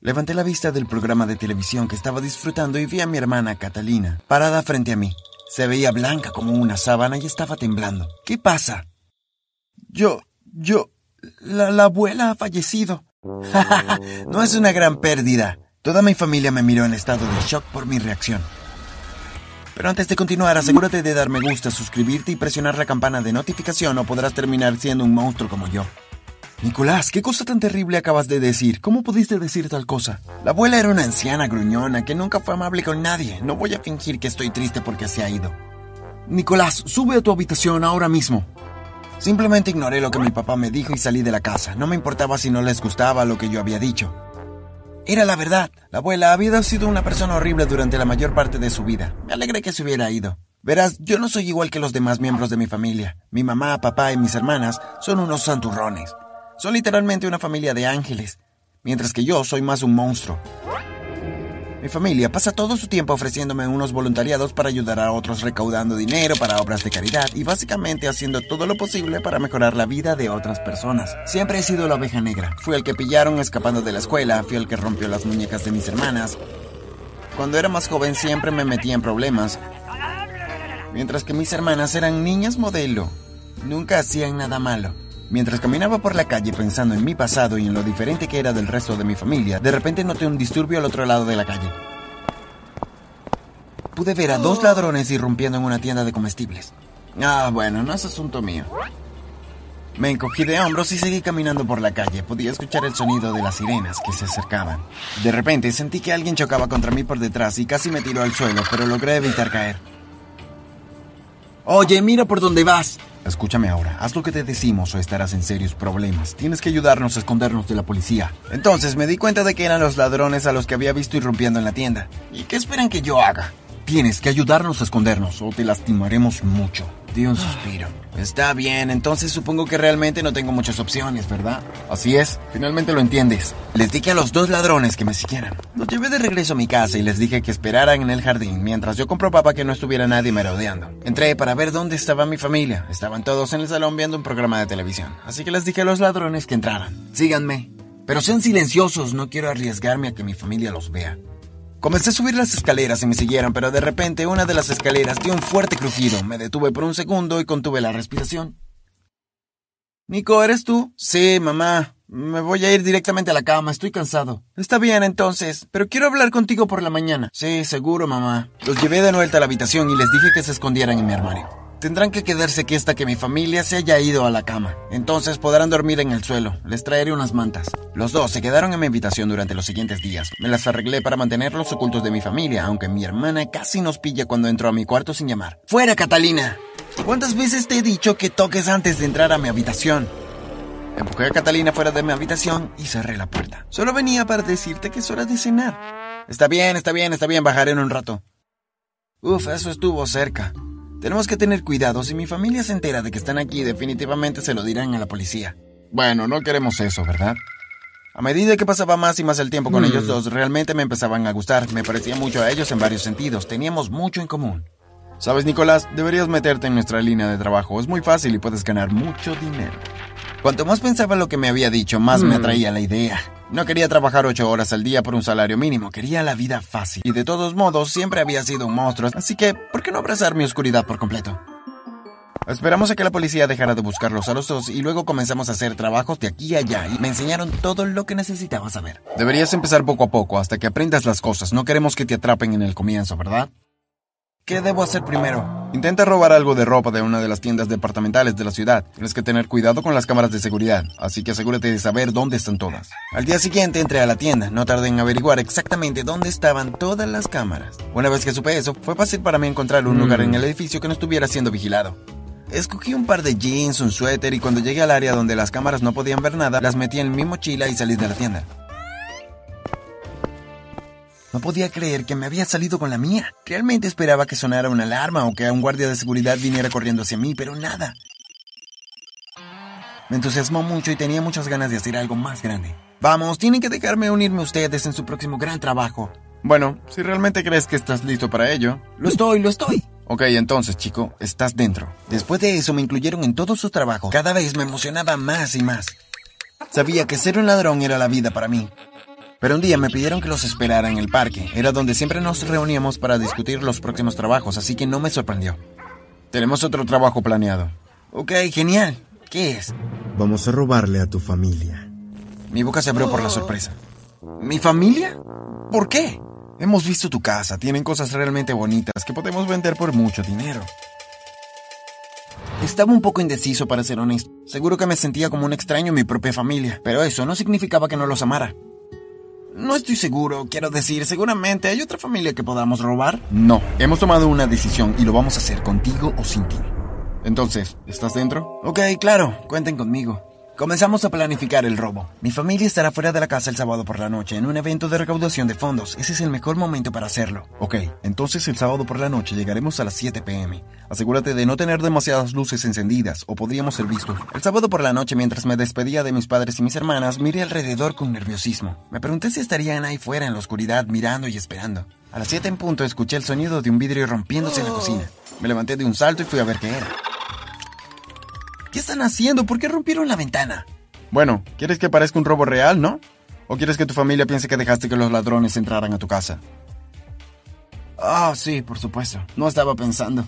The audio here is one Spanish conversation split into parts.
Levanté la vista del programa de televisión que estaba disfrutando y vi a mi hermana Catalina, parada frente a mí. Se veía blanca como una sábana y estaba temblando. ¿Qué pasa? Yo, yo, la, la abuela ha fallecido. no es una gran pérdida. Toda mi familia me miró en estado de shock por mi reacción. Pero antes de continuar, asegúrate de dar me gusta, suscribirte y presionar la campana de notificación o podrás terminar siendo un monstruo como yo. Nicolás, ¿qué cosa tan terrible acabas de decir? ¿Cómo pudiste decir tal cosa? La abuela era una anciana gruñona que nunca fue amable con nadie. No voy a fingir que estoy triste porque se ha ido. Nicolás, sube a tu habitación ahora mismo. Simplemente ignoré lo que mi papá me dijo y salí de la casa. No me importaba si no les gustaba lo que yo había dicho. Era la verdad. La abuela había sido una persona horrible durante la mayor parte de su vida. Me alegré que se hubiera ido. Verás, yo no soy igual que los demás miembros de mi familia. Mi mamá, papá y mis hermanas son unos santurrones. Son literalmente una familia de ángeles, mientras que yo soy más un monstruo. Mi familia pasa todo su tiempo ofreciéndome unos voluntariados para ayudar a otros recaudando dinero para obras de caridad y básicamente haciendo todo lo posible para mejorar la vida de otras personas. Siempre he sido la oveja negra. Fui el que pillaron escapando de la escuela, fui el que rompió las muñecas de mis hermanas. Cuando era más joven siempre me metía en problemas, mientras que mis hermanas eran niñas modelo. Nunca hacían nada malo. Mientras caminaba por la calle pensando en mi pasado y en lo diferente que era del resto de mi familia, de repente noté un disturbio al otro lado de la calle. Pude ver a dos ladrones irrumpiendo en una tienda de comestibles. Ah, bueno, no es asunto mío. Me encogí de hombros y seguí caminando por la calle. Podía escuchar el sonido de las sirenas que se acercaban. De repente sentí que alguien chocaba contra mí por detrás y casi me tiró al suelo, pero logré evitar caer. Oye, mira por dónde vas. Escúchame ahora, haz lo que te decimos o estarás en serios problemas. Tienes que ayudarnos a escondernos de la policía. Entonces me di cuenta de que eran los ladrones a los que había visto irrumpiendo en la tienda. ¿Y qué esperan que yo haga? Tienes que ayudarnos a escondernos o te lastimaremos mucho. Di un suspiro. Está bien, entonces supongo que realmente no tengo muchas opciones, ¿verdad? Así es, finalmente lo entiendes. Les dije a los dos ladrones que me siguieran. Los llevé de regreso a mi casa y les dije que esperaran en el jardín mientras yo comprobaba que no estuviera nadie merodeando. Entré para ver dónde estaba mi familia. Estaban todos en el salón viendo un programa de televisión. Así que les dije a los ladrones que entraran. Síganme. Pero sean silenciosos, no quiero arriesgarme a que mi familia los vea. Comencé a subir las escaleras y me siguieron, pero de repente una de las escaleras dio un fuerte crujido. Me detuve por un segundo y contuve la respiración. Nico, ¿eres tú? Sí, mamá. Me voy a ir directamente a la cama, estoy cansado. Está bien, entonces, pero quiero hablar contigo por la mañana. Sí, seguro, mamá. Los llevé de vuelta a la habitación y les dije que se escondieran en mi armario. Tendrán que quedarse aquí hasta que mi familia se haya ido a la cama. Entonces podrán dormir en el suelo. Les traeré unas mantas. Los dos se quedaron en mi habitación durante los siguientes días. Me las arreglé para mantenerlos ocultos de mi familia, aunque mi hermana casi nos pilla cuando entró a mi cuarto sin llamar. ¡Fuera, Catalina! ¿Cuántas veces te he dicho que toques antes de entrar a mi habitación? Empujé a Catalina fuera de mi habitación y cerré la puerta. Solo venía para decirte que es hora de cenar. Está bien, está bien, está bien, bajaré en un rato. Uf, eso estuvo cerca. Tenemos que tener cuidado. Si mi familia se entera de que están aquí, definitivamente se lo dirán a la policía. Bueno, no queremos eso, ¿verdad? A medida que pasaba más y más el tiempo con ellos dos, realmente me empezaban a gustar. Me parecía mucho a ellos en varios sentidos. Teníamos mucho en común. Sabes, Nicolás, deberías meterte en nuestra línea de trabajo. Es muy fácil y puedes ganar mucho dinero. Cuanto más pensaba lo que me había dicho, más me atraía la idea. No quería trabajar ocho horas al día por un salario mínimo, quería la vida fácil. Y de todos modos, siempre había sido un monstruo, así que, ¿por qué no abrazar mi oscuridad por completo? Esperamos a que la policía dejara de buscarlos a los dos y luego comenzamos a hacer trabajos de aquí a allá y me enseñaron todo lo que necesitaba saber. Deberías empezar poco a poco hasta que aprendas las cosas. No queremos que te atrapen en el comienzo, ¿verdad? ¿Qué debo hacer primero? Intenta robar algo de ropa de una de las tiendas departamentales de la ciudad. Tienes que tener cuidado con las cámaras de seguridad, así que asegúrate de saber dónde están todas. Al día siguiente entré a la tienda. No tardé en averiguar exactamente dónde estaban todas las cámaras. Una vez que supe eso, fue fácil para mí encontrar un lugar en el edificio que no estuviera siendo vigilado. Escogí un par de jeans, un suéter y cuando llegué al área donde las cámaras no podían ver nada, las metí en mi mochila y salí de la tienda. No podía creer que me había salido con la mía. Realmente esperaba que sonara una alarma o que un guardia de seguridad viniera corriendo hacia mí, pero nada. Me entusiasmó mucho y tenía muchas ganas de hacer algo más grande. Vamos, tienen que dejarme unirme a ustedes en su próximo gran trabajo. Bueno, si realmente crees que estás listo para ello. Lo estoy, lo estoy. Ok, entonces, chico, estás dentro. Después de eso me incluyeron en todos sus trabajos. Cada vez me emocionaba más y más. Sabía que ser un ladrón era la vida para mí. Pero un día me pidieron que los esperara en el parque. Era donde siempre nos reuníamos para discutir los próximos trabajos, así que no me sorprendió. Tenemos otro trabajo planeado. Ok, genial. ¿Qué es? Vamos a robarle a tu familia. Mi boca se abrió por la sorpresa. ¿Mi familia? ¿Por qué? Hemos visto tu casa, tienen cosas realmente bonitas que podemos vender por mucho dinero. Estaba un poco indeciso para ser honesto. Seguro que me sentía como un extraño en mi propia familia, pero eso no significaba que no los amara. No estoy seguro, quiero decir, seguramente hay otra familia que podamos robar. No, hemos tomado una decisión y lo vamos a hacer contigo o sin ti. Entonces, ¿estás dentro? Ok, claro, cuenten conmigo. Comenzamos a planificar el robo. Mi familia estará fuera de la casa el sábado por la noche en un evento de recaudación de fondos. Ese es el mejor momento para hacerlo. Ok, entonces el sábado por la noche llegaremos a las 7 pm. Asegúrate de no tener demasiadas luces encendidas o podríamos ser vistos. El sábado por la noche, mientras me despedía de mis padres y mis hermanas, miré alrededor con nerviosismo. Me pregunté si estarían ahí fuera en la oscuridad mirando y esperando. A las 7 en punto escuché el sonido de un vidrio rompiéndose en la cocina. Me levanté de un salto y fui a ver qué era. ¿Qué están haciendo? ¿Por qué rompieron la ventana? Bueno, ¿quieres que parezca un robo real, no? ¿O quieres que tu familia piense que dejaste que los ladrones entraran a tu casa? Ah, sí, por supuesto. No estaba pensando.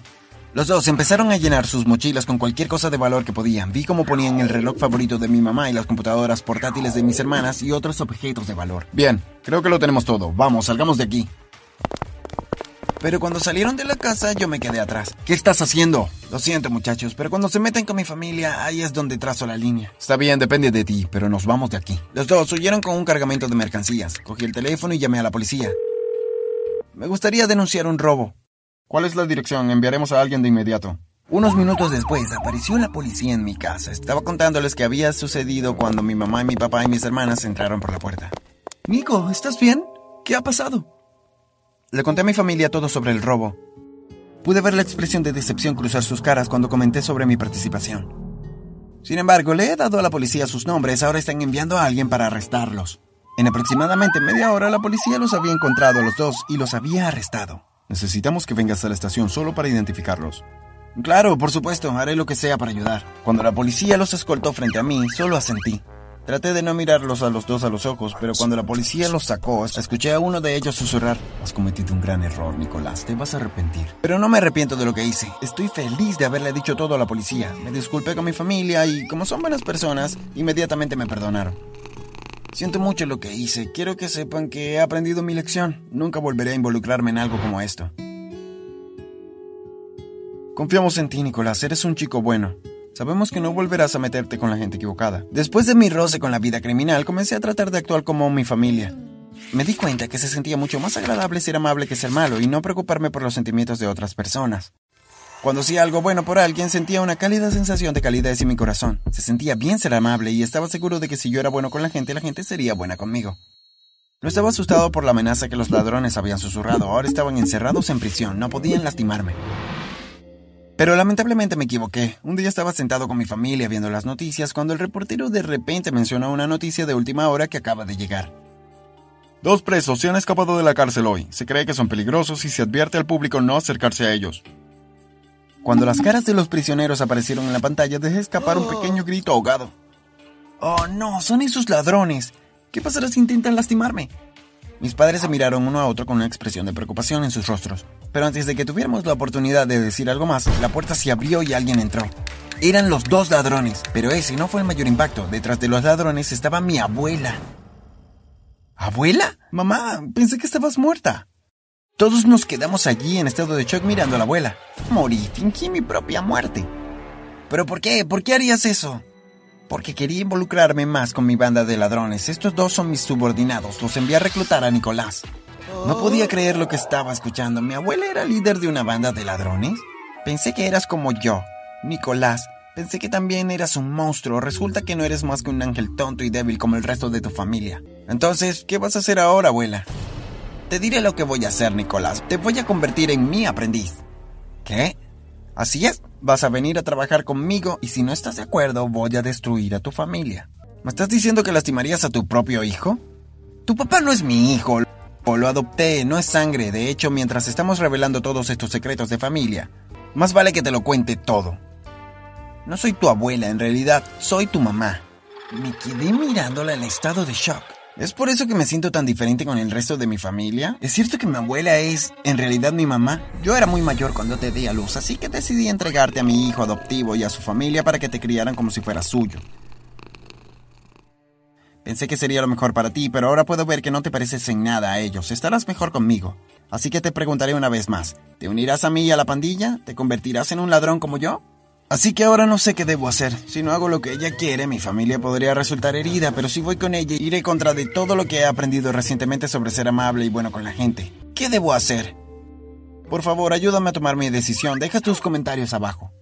Los dos empezaron a llenar sus mochilas con cualquier cosa de valor que podían. Vi cómo ponían el reloj favorito de mi mamá y las computadoras portátiles de mis hermanas y otros objetos de valor. Bien, creo que lo tenemos todo. Vamos, salgamos de aquí. Pero cuando salieron de la casa yo me quedé atrás. ¿Qué estás haciendo? Lo siento muchachos, pero cuando se meten con mi familia, ahí es donde trazo la línea. Está bien, depende de ti, pero nos vamos de aquí. Los dos huyeron con un cargamento de mercancías. Cogí el teléfono y llamé a la policía. Me gustaría denunciar un robo. ¿Cuál es la dirección? Enviaremos a alguien de inmediato. Unos minutos después apareció la policía en mi casa. Estaba contándoles que había sucedido cuando mi mamá y mi papá y mis hermanas entraron por la puerta. Nico, ¿estás bien? ¿Qué ha pasado? Le conté a mi familia todo sobre el robo. Pude ver la expresión de decepción cruzar sus caras cuando comenté sobre mi participación. Sin embargo, le he dado a la policía sus nombres, ahora están enviando a alguien para arrestarlos. En aproximadamente media hora la policía los había encontrado a los dos y los había arrestado. Necesitamos que vengas a la estación solo para identificarlos. Claro, por supuesto, haré lo que sea para ayudar. Cuando la policía los escoltó frente a mí, solo asentí. Traté de no mirarlos a los dos a los ojos, pero cuando la policía los sacó, escuché a uno de ellos susurrar, Has cometido un gran error, Nicolás, te vas a arrepentir. Pero no me arrepiento de lo que hice. Estoy feliz de haberle dicho todo a la policía. Me disculpé con mi familia y, como son buenas personas, inmediatamente me perdonaron. Siento mucho lo que hice. Quiero que sepan que he aprendido mi lección. Nunca volveré a involucrarme en algo como esto. Confiamos en ti, Nicolás. Eres un chico bueno. Sabemos que no volverás a meterte con la gente equivocada. Después de mi roce con la vida criminal, comencé a tratar de actuar como mi familia. Me di cuenta que se sentía mucho más agradable ser amable que ser malo y no preocuparme por los sentimientos de otras personas. Cuando hacía algo bueno por alguien, sentía una cálida sensación de calidez en mi corazón. Se sentía bien ser amable y estaba seguro de que si yo era bueno con la gente, la gente sería buena conmigo. No estaba asustado por la amenaza que los ladrones habían susurrado. Ahora estaban encerrados en prisión, no podían lastimarme. Pero lamentablemente me equivoqué. Un día estaba sentado con mi familia viendo las noticias cuando el reportero de repente mencionó una noticia de última hora que acaba de llegar. Dos presos se han escapado de la cárcel hoy. Se cree que son peligrosos y se advierte al público no acercarse a ellos. Cuando las caras de los prisioneros aparecieron en la pantalla, dejé escapar un pequeño grito ahogado. ¡Oh, no! ¡Son esos ladrones! ¿Qué pasará si intentan lastimarme? Mis padres se miraron uno a otro con una expresión de preocupación en sus rostros. Pero antes de que tuviéramos la oportunidad de decir algo más, la puerta se abrió y alguien entró. Eran los dos ladrones, pero ese no fue el mayor impacto. Detrás de los ladrones estaba mi abuela. ¿Abuela? Mamá, pensé que estabas muerta. Todos nos quedamos allí en estado de shock mirando a la abuela. Morí, fingí mi propia muerte. ¿Pero por qué? ¿Por qué harías eso? Porque quería involucrarme más con mi banda de ladrones. Estos dos son mis subordinados. Los envié a reclutar a Nicolás. No podía creer lo que estaba escuchando. ¿Mi abuela era líder de una banda de ladrones? Pensé que eras como yo, Nicolás. Pensé que también eras un monstruo. Resulta que no eres más que un ángel tonto y débil como el resto de tu familia. Entonces, ¿qué vas a hacer ahora, abuela? Te diré lo que voy a hacer, Nicolás. Te voy a convertir en mi aprendiz. ¿Qué? Así es, vas a venir a trabajar conmigo y si no estás de acuerdo voy a destruir a tu familia. ¿Me estás diciendo que lastimarías a tu propio hijo? Tu papá no es mi hijo, o lo adopté, no es sangre. De hecho, mientras estamos revelando todos estos secretos de familia, más vale que te lo cuente todo. No soy tu abuela, en realidad, soy tu mamá. Me quedé mirándola en estado de shock. ¿Es por eso que me siento tan diferente con el resto de mi familia? ¿Es cierto que mi abuela es, en realidad, mi mamá? Yo era muy mayor cuando te di a luz, así que decidí entregarte a mi hijo adoptivo y a su familia para que te criaran como si fuera suyo. Pensé que sería lo mejor para ti, pero ahora puedo ver que no te pareces en nada a ellos. Estarás mejor conmigo. Así que te preguntaré una vez más. ¿Te unirás a mí y a la pandilla? ¿Te convertirás en un ladrón como yo? Así que ahora no sé qué debo hacer. Si no hago lo que ella quiere, mi familia podría resultar herida, pero si voy con ella, iré contra de todo lo que he aprendido recientemente sobre ser amable y bueno con la gente. ¿Qué debo hacer? Por favor, ayúdame a tomar mi decisión. Deja tus comentarios abajo.